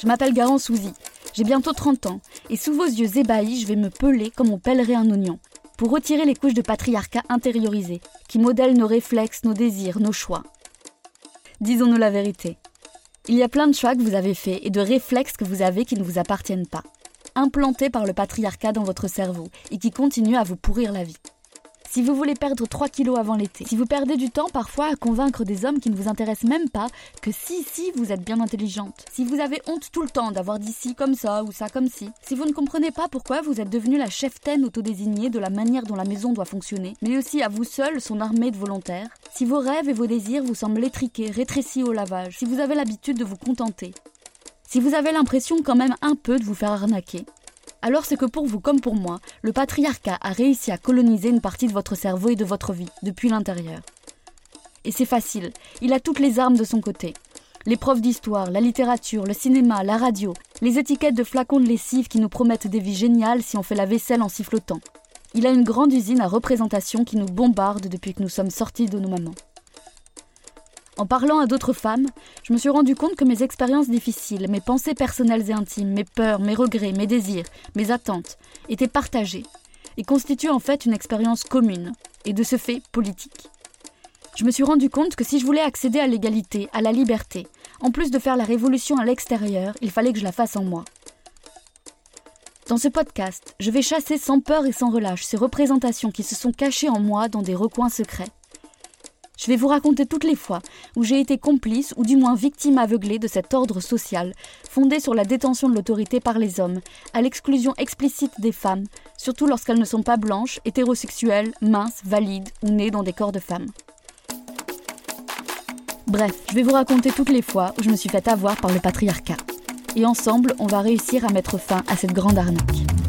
Je m'appelle Garant Souzy. J'ai bientôt 30 ans, et sous vos yeux ébahis, je vais me peler comme on pellerait un oignon, pour retirer les couches de patriarcat intériorisé, qui modèlent nos réflexes, nos désirs, nos choix. Disons-nous la vérité. Il y a plein de choix que vous avez faits et de réflexes que vous avez qui ne vous appartiennent pas, implantés par le patriarcat dans votre cerveau et qui continuent à vous pourrir la vie. Si vous voulez perdre 3 kilos avant l'été, si vous perdez du temps parfois à convaincre des hommes qui ne vous intéressent même pas que si, si, vous êtes bien intelligente, si vous avez honte tout le temps d'avoir dit ci comme ça ou ça comme ci, si vous ne comprenez pas pourquoi vous êtes devenue la chef-taine autodésignée de la manière dont la maison doit fonctionner, mais aussi à vous seul son armée de volontaires, si vos rêves et vos désirs vous semblent étriqués, rétrécis au lavage, si vous avez l'habitude de vous contenter, si vous avez l'impression quand même un peu de vous faire arnaquer, alors c'est que pour vous comme pour moi, le patriarcat a réussi à coloniser une partie de votre cerveau et de votre vie, depuis l'intérieur. Et c'est facile, il a toutes les armes de son côté. Les profs d'histoire, la littérature, le cinéma, la radio, les étiquettes de flacons de lessive qui nous promettent des vies géniales si on fait la vaisselle en sifflotant. Il a une grande usine à représentation qui nous bombarde depuis que nous sommes sortis de nos mamans. En parlant à d'autres femmes, je me suis rendu compte que mes expériences difficiles, mes pensées personnelles et intimes, mes peurs, mes regrets, mes désirs, mes attentes, étaient partagées et constituent en fait une expérience commune, et de ce fait politique. Je me suis rendu compte que si je voulais accéder à l'égalité, à la liberté, en plus de faire la révolution à l'extérieur, il fallait que je la fasse en moi. Dans ce podcast, je vais chasser sans peur et sans relâche ces représentations qui se sont cachées en moi dans des recoins secrets je vais vous raconter toutes les fois où j'ai été complice ou du moins victime aveuglée de cet ordre social, fondé sur la détention de l'autorité par les hommes, à l'exclusion explicite des femmes, surtout lorsqu'elles ne sont pas blanches, hétérosexuelles, minces, valides ou nées dans des corps de femmes. Bref, je vais vous raconter toutes les fois où je me suis fait avoir par le patriarcat. Et ensemble, on va réussir à mettre fin à cette grande arnaque.